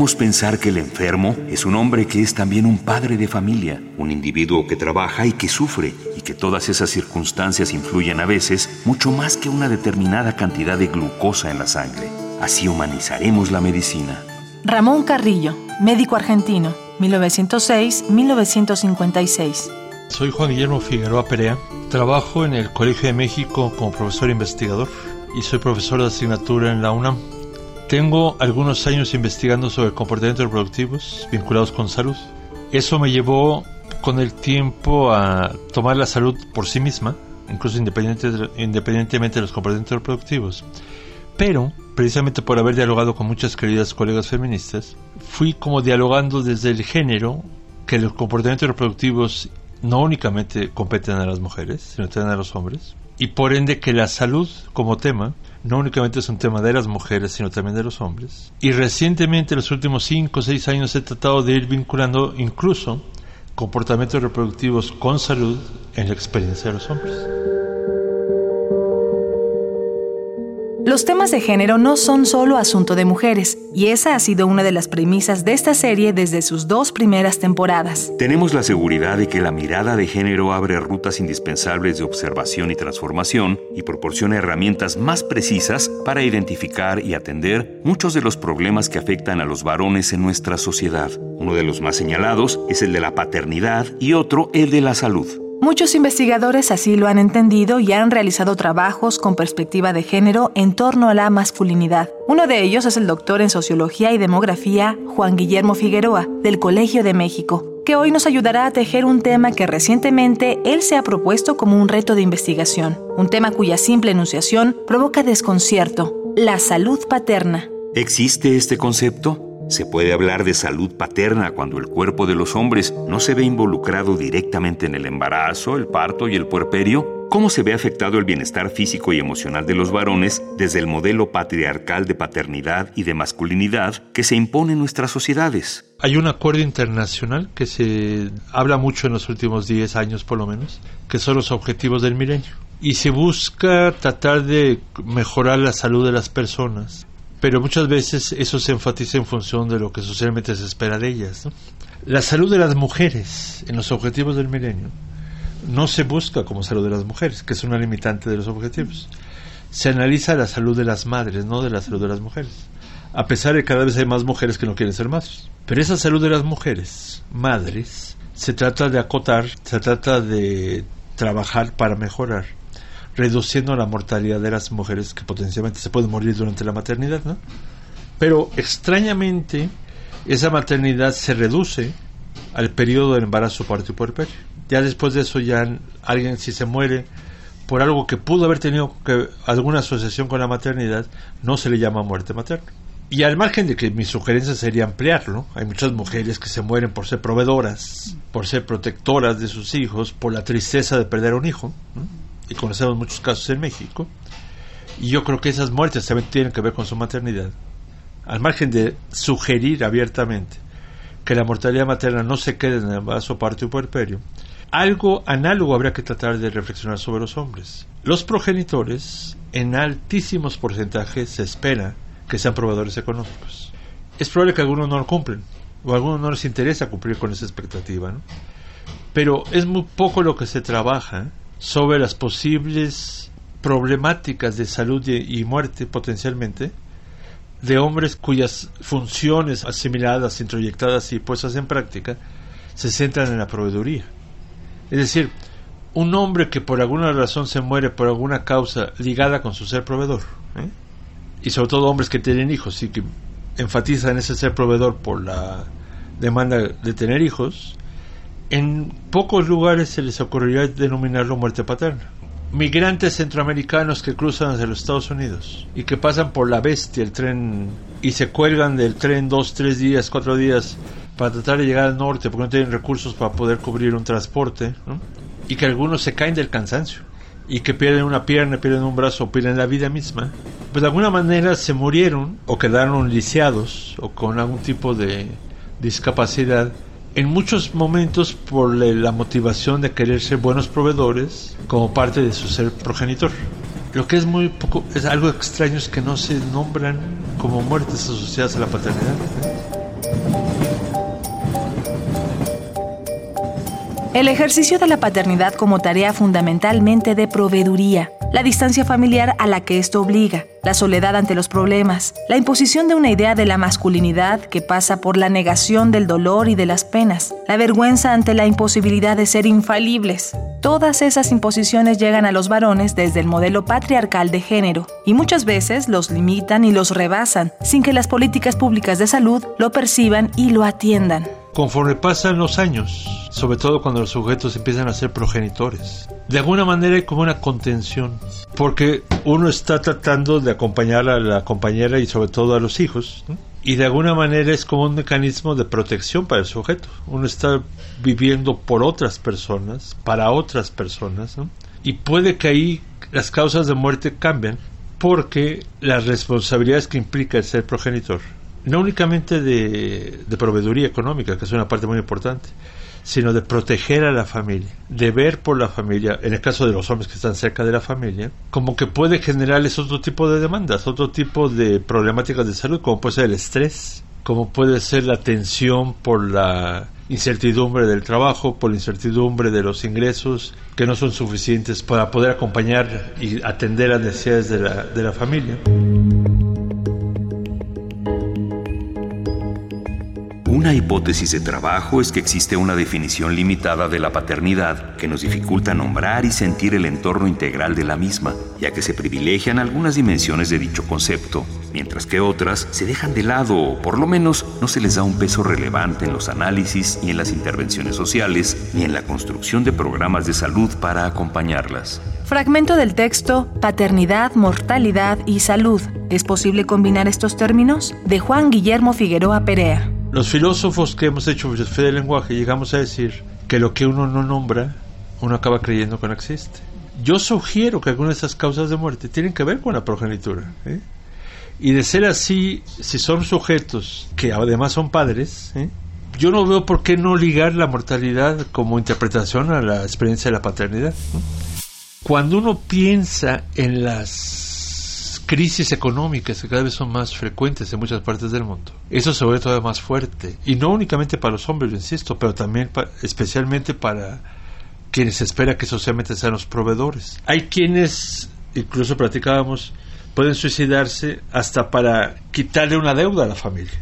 Debemos pensar que el enfermo es un hombre que es también un padre de familia, un individuo que trabaja y que sufre, y que todas esas circunstancias influyen a veces mucho más que una determinada cantidad de glucosa en la sangre. Así humanizaremos la medicina. Ramón Carrillo, médico argentino, 1906-1956. Soy Juan Guillermo Figueroa Perea. Trabajo en el Colegio de México como profesor investigador y soy profesor de asignatura en la UNAM. Tengo algunos años investigando sobre comportamientos reproductivos vinculados con salud. Eso me llevó con el tiempo a tomar la salud por sí misma, incluso independientemente de los comportamientos reproductivos. Pero, precisamente por haber dialogado con muchas queridas colegas feministas, fui como dialogando desde el género que los comportamientos reproductivos no únicamente competen a las mujeres, sino también a los hombres, y por ende que la salud como tema no únicamente es un tema de las mujeres, sino también de los hombres. Y recientemente, en los últimos 5 o 6 años, he tratado de ir vinculando incluso comportamientos reproductivos con salud en la experiencia de los hombres. Los temas de género no son solo asunto de mujeres, y esa ha sido una de las premisas de esta serie desde sus dos primeras temporadas. Tenemos la seguridad de que la mirada de género abre rutas indispensables de observación y transformación y proporciona herramientas más precisas para identificar y atender muchos de los problemas que afectan a los varones en nuestra sociedad. Uno de los más señalados es el de la paternidad y otro el de la salud. Muchos investigadores así lo han entendido y han realizado trabajos con perspectiva de género en torno a la masculinidad. Uno de ellos es el doctor en Sociología y Demografía, Juan Guillermo Figueroa, del Colegio de México, que hoy nos ayudará a tejer un tema que recientemente él se ha propuesto como un reto de investigación, un tema cuya simple enunciación provoca desconcierto, la salud paterna. ¿Existe este concepto? Se puede hablar de salud paterna cuando el cuerpo de los hombres no se ve involucrado directamente en el embarazo, el parto y el puerperio. ¿Cómo se ve afectado el bienestar físico y emocional de los varones desde el modelo patriarcal de paternidad y de masculinidad que se impone en nuestras sociedades? Hay un acuerdo internacional que se habla mucho en los últimos 10 años por lo menos, que son los objetivos del milenio. Y se busca tratar de mejorar la salud de las personas pero muchas veces eso se enfatiza en función de lo que socialmente se espera de ellas. La salud de las mujeres en los objetivos del milenio no se busca como salud de las mujeres, que es una limitante de los objetivos. Se analiza la salud de las madres, no de la salud de las mujeres. A pesar de que cada vez hay más mujeres que no quieren ser madres. Pero esa salud de las mujeres, madres, se trata de acotar, se trata de trabajar para mejorar reduciendo la mortalidad de las mujeres que potencialmente se pueden morir durante la maternidad, ¿no? Pero extrañamente esa maternidad se reduce al periodo del embarazo, puerperio. Ya después de eso ya alguien si se muere por algo que pudo haber tenido que, alguna asociación con la maternidad, no se le llama muerte materna. Y al margen de que mi sugerencia sería ampliarlo, hay muchas mujeres que se mueren por ser proveedoras, por ser protectoras de sus hijos, por la tristeza de perder a un hijo y conocemos muchos casos en México, y yo creo que esas muertes también tienen que ver con su maternidad. Al margen de sugerir abiertamente que la mortalidad materna no se quede en el embarazo, parto y puerperio, algo análogo habría que tratar de reflexionar sobre los hombres. Los progenitores, en altísimos porcentajes, se espera que sean proveedores económicos. Es probable que algunos no lo cumplen, o a algunos no les interesa cumplir con esa expectativa. Pero es muy poco lo que se trabaja sobre las posibles problemáticas de salud y muerte potencialmente de hombres cuyas funciones asimiladas, introyectadas y puestas en práctica se centran en la proveeduría. Es decir, un hombre que por alguna razón se muere por alguna causa ligada con su ser proveedor, ¿eh? y sobre todo hombres que tienen hijos y que enfatizan ese ser proveedor por la demanda de tener hijos, en pocos lugares se les ocurriría denominarlo muerte paterna. Migrantes centroamericanos que cruzan hacia los Estados Unidos y que pasan por la bestia, el tren, y se cuelgan del tren dos, tres días, cuatro días para tratar de llegar al norte porque no tienen recursos para poder cubrir un transporte. y que algunos se caen del cansancio y que pierden una pierna, pierden un brazo pierden la vida misma, pues de alguna manera se murieron o quedaron lisiados o con algún tipo de discapacidad en muchos momentos por la motivación de querer ser buenos proveedores como parte de su ser progenitor. Lo que es muy poco, es algo extraño es que no se nombran como muertes asociadas a la paternidad. El ejercicio de la paternidad como tarea fundamentalmente de proveeduría, la distancia familiar a la que esto obliga, la soledad ante los problemas, la imposición de una idea de la masculinidad que pasa por la negación del dolor y de las penas, la vergüenza ante la imposibilidad de ser infalibles. Todas esas imposiciones llegan a los varones desde el modelo patriarcal de género y muchas veces los limitan y los rebasan sin que las políticas públicas de salud lo perciban y lo atiendan. Conforme pasan los años, sobre todo cuando los sujetos empiezan a ser progenitores, de alguna manera hay como una contención, porque uno está tratando de acompañar a la compañera y sobre todo a los hijos, y de alguna manera es como un mecanismo de protección para el sujeto. Uno está viviendo por otras personas, para otras personas, y puede que ahí las causas de muerte cambian porque las responsabilidades que implica el ser progenitor no únicamente de, proveeduría económica, que es una parte muy importante, sino de proteger a la familia, de ver por la familia, en el caso de los hombres que están cerca de la familia, como que puede generarles otro tipo de demandas, otro tipo de problemáticas de salud, como puede ser el estrés, como puede ser la tensión por la incertidumbre del trabajo, por la incertidumbre de los ingresos que no son suficientes para poder acompañar y atender las necesidades de la, de la familia. Una hipótesis de trabajo es que existe una definición limitada de la paternidad que nos dificulta nombrar y sentir el entorno integral de la misma, ya que se privilegian algunas dimensiones de dicho concepto, mientras que otras se dejan de lado o por lo menos no se les da un peso relevante en los análisis ni en las intervenciones sociales ni en la construcción de programas de salud para acompañarlas. Fragmento del texto Paternidad, Mortalidad y Salud. ¿Es posible combinar estos términos? De Juan Guillermo Figueroa Perea. Los filósofos que hemos hecho filosofía del lenguaje llegamos a decir que lo que uno no nombra, uno acaba creyendo que no existe. Yo sugiero que algunas de esas causas de muerte tienen que ver con la progenitura. ¿eh? Y de ser así, si son sujetos que además son padres, ¿eh? yo no veo por qué no ligar la mortalidad como interpretación a la experiencia de la paternidad. Cuando uno piensa en las crisis económicas que cada vez son más frecuentes en muchas partes del mundo. Eso se vuelve todavía más fuerte. Y no únicamente para los hombres, lo insisto, pero también especialmente para quienes espera que socialmente sean los proveedores. Hay quienes, incluso platicábamos, pueden suicidarse hasta para quitarle una deuda a la familia.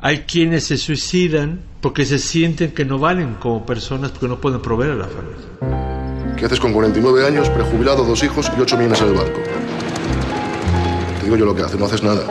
Hay quienes se suicidan porque se sienten que no valen como personas porque no pueden proveer a la familia. ¿Qué haces con 49 años, prejubilado, dos hijos y ocho millones en el banco? Digo yo lo que hace, no haces nada.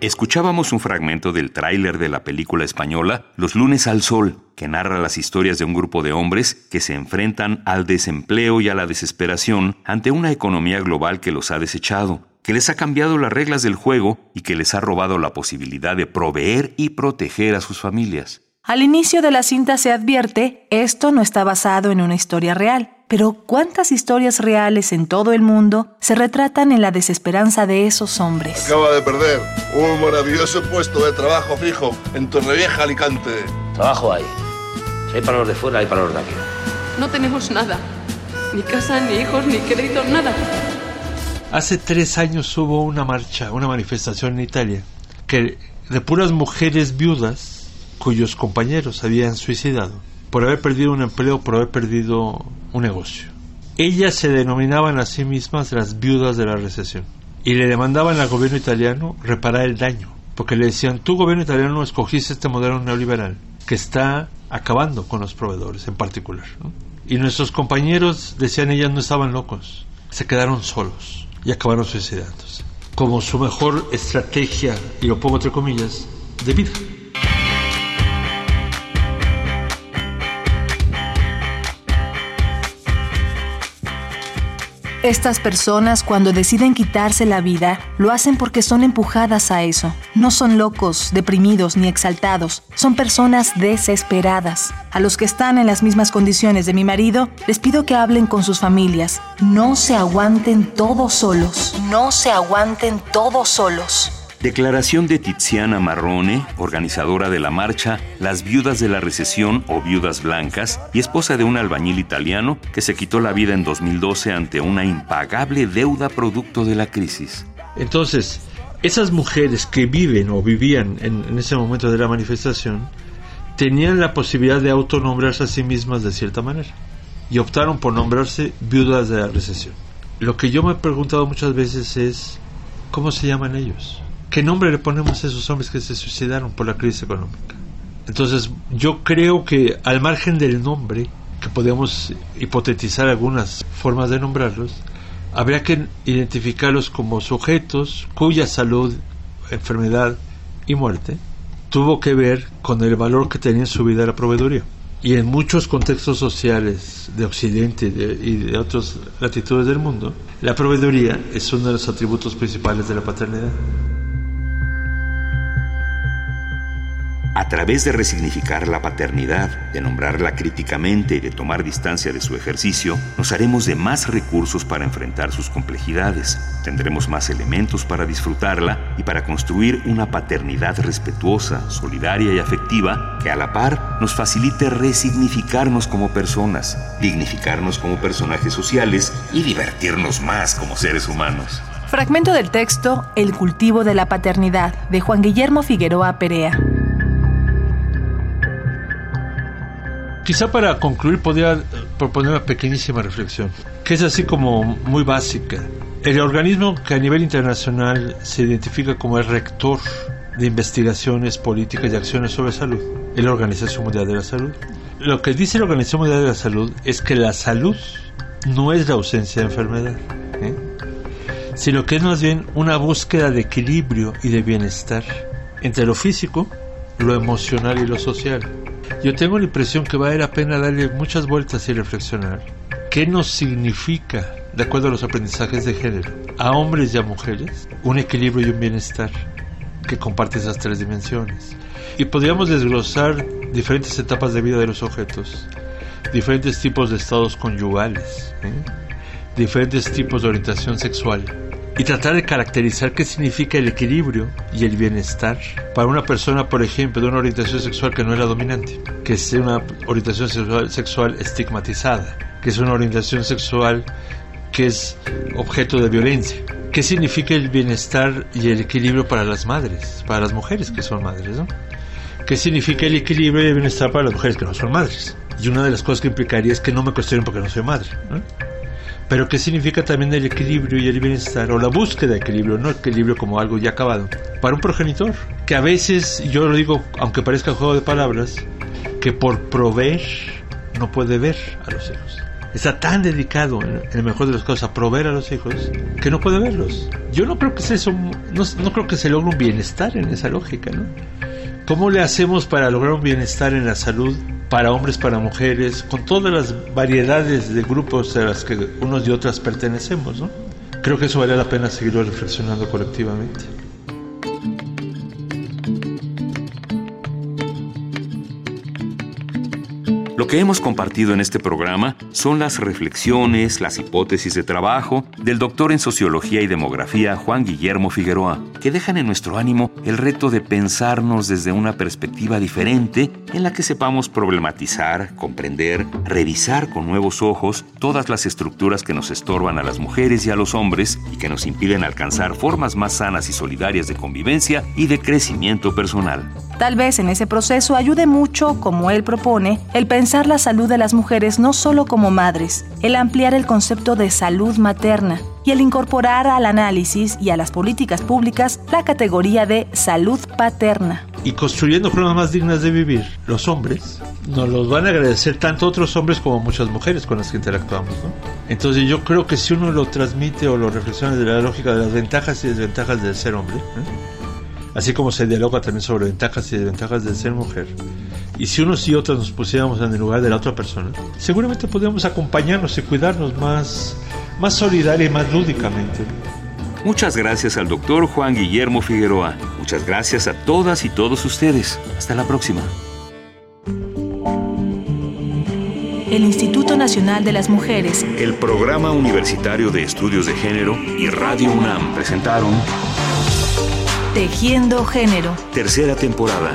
Escuchábamos un fragmento del tráiler de la película española Los lunes al sol, que narra las historias de un grupo de hombres que se enfrentan al desempleo y a la desesperación ante una economía global que los ha desechado, que les ha cambiado las reglas del juego y que les ha robado la posibilidad de proveer y proteger a sus familias. Al inicio de la cinta se advierte, esto no está basado en una historia real. Pero ¿cuántas historias reales en todo el mundo se retratan en la desesperanza de esos hombres? Acaba de perder un maravilloso puesto de trabajo fijo en Torrevieja, Alicante. Trabajo hay. Si hay para los de fuera, hay para los de aquí. No tenemos nada. Ni casa, ni hijos, ni crédito, nada. Hace tres años hubo una marcha, una manifestación en Italia, que de puras mujeres viudas cuyos compañeros habían suicidado por haber perdido un empleo, por haber perdido un negocio. Ellas se denominaban a sí mismas las viudas de la recesión y le demandaban al gobierno italiano reparar el daño, porque le decían, tu gobierno italiano escogiste este modelo neoliberal que está acabando con los proveedores en particular. Y nuestros compañeros, decían ellas, no estaban locos, se quedaron solos y acabaron suicidándose, como su mejor estrategia, y lo pongo entre comillas, de vida. Estas personas cuando deciden quitarse la vida lo hacen porque son empujadas a eso. No son locos, deprimidos ni exaltados, son personas desesperadas. A los que están en las mismas condiciones de mi marido, les pido que hablen con sus familias. No se aguanten todos solos. No se aguanten todos solos. Declaración de Tiziana Marrone, organizadora de la marcha Las Viudas de la Recesión o Viudas Blancas y esposa de un albañil italiano que se quitó la vida en 2012 ante una impagable deuda producto de la crisis. Entonces, esas mujeres que viven o vivían en, ese momento de la manifestación tenían la posibilidad de autonombrarse a sí mismas de cierta manera y optaron por nombrarse viudas de la recesión. Lo que yo me he preguntado muchas veces es, ¿cómo se llaman ellos? ¿Qué nombre le ponemos a esos hombres que se suicidaron por la crisis económica? Entonces, yo creo que al margen del nombre, que podemos hipotetizar algunas formas de nombrarlos, habría que identificarlos como sujetos cuya salud, enfermedad y muerte tuvo que ver con el valor que tenía en su vida la proveeduría. Y en muchos contextos sociales de Occidente y de otras latitudes del mundo, la proveeduría es uno de los atributos principales de la paternidad. A través de resignificar la paternidad, de nombrarla críticamente y de tomar distancia de su ejercicio, nos haremos de más recursos para enfrentar sus complejidades. Tendremos más elementos para disfrutarla y para construir una paternidad respetuosa, solidaria y afectiva que a la par nos facilite resignificarnos como personas, dignificarnos como personajes sociales y divertirnos más como seres humanos. Fragmento del texto El cultivo de la paternidad de Juan Guillermo Figueroa Perea. Quizá para concluir podría proponer una pequeñísima reflexión, que es así como muy básica. El organismo que a nivel internacional se identifica como el rector de investigaciones, políticas y acciones sobre salud, es la Organización Mundial de la Salud. Lo que dice la Organización Mundial de la Salud es que la salud no es la ausencia de enfermedad, ¿eh? sino que es más bien una búsqueda de equilibrio y de bienestar entre lo físico, lo emocional y lo social. Yo tengo la impresión que vale la pena darle muchas vueltas y reflexionar. ¿Qué nos significa, de acuerdo a los aprendizajes de género, a hombres y a mujeres, un equilibrio y un bienestar que comparte esas tres dimensiones? Y podríamos desglosar diferentes etapas de vida de los objetos, diferentes tipos de estados conyugales, ¿eh? diferentes tipos de orientación sexual, y tratar de caracterizar qué significa el equilibrio y el bienestar para una persona, por ejemplo, de una orientación sexual que no era dominante, que es una orientación sexual, sexual estigmatizada, que es una orientación sexual que es objeto de violencia. ¿Qué significa el bienestar y el equilibrio para las madres, para las mujeres que son madres, ¿no? ¿Qué significa el equilibrio y el bienestar para las mujeres que no son madres? Y una de las cosas que implicaría es que no me cuestionen porque no soy madre. ¿no? Pero ¿qué significa también el equilibrio y el bienestar? O la búsqueda de equilibrio, no equilibrio como algo ya acabado. Para un progenitor, que a veces, yo lo digo, aunque parezca juego de palabras, que por proveer no puede ver a los hijos. Está tan dedicado, en el mejor de los casos, a proveer a los hijos, que no puede verlos. Yo no creo que se, eso, no, no creo que se logre un bienestar en esa lógica, ¿no? ¿Cómo le hacemos para lograr un bienestar en la salud para hombres, para mujeres, con todas las variedades de grupos a las que unos y otras pertenecemos, ¿no? Creo que eso vale la pena seguirlo reflexionando colectivamente. Lo que hemos compartido en este programa son las reflexiones, las hipótesis de trabajo del doctor en Sociología y Demografía Juan Guillermo Figueroa, que dejan en nuestro ánimo el reto de pensarnos desde una perspectiva diferente en la que sepamos problematizar, comprender, revisar con nuevos ojos todas las estructuras que nos estorban a las mujeres y a los hombres y que nos impiden alcanzar formas más sanas y solidarias de convivencia y de crecimiento personal. Tal vez en ese proceso ayude mucho, como él propone, el pensar la salud de las mujeres no solo como madres, el ampliar el concepto de salud materna y el incorporar al análisis y a las políticas públicas la categoría de salud paterna. Y construyendo formas más dignas de vivir, los hombres nos los van a agradecer tanto otros hombres como muchas mujeres con las que interactuamos. ¿no? Entonces yo creo que si uno lo transmite o lo reflexiona de la lógica de las ventajas y desventajas del ser hombre, ¿eh? así como se dialoga también sobre ventajas y desventajas de ser mujer, Y si unos y otras nos pusiéramos en el lugar de la otra persona, seguramente podríamos acompañarnos y cuidarnos más, más solidaria y más lúdicamente. Muchas gracias al doctor Juan Guillermo Figueroa. Muchas gracias a todas y todos ustedes. Hasta la próxima. El Instituto Nacional de las Mujeres, El Programa Universitario de Estudios de Género y Radio UNAM presentaron Tejiendo Género, tercera temporada.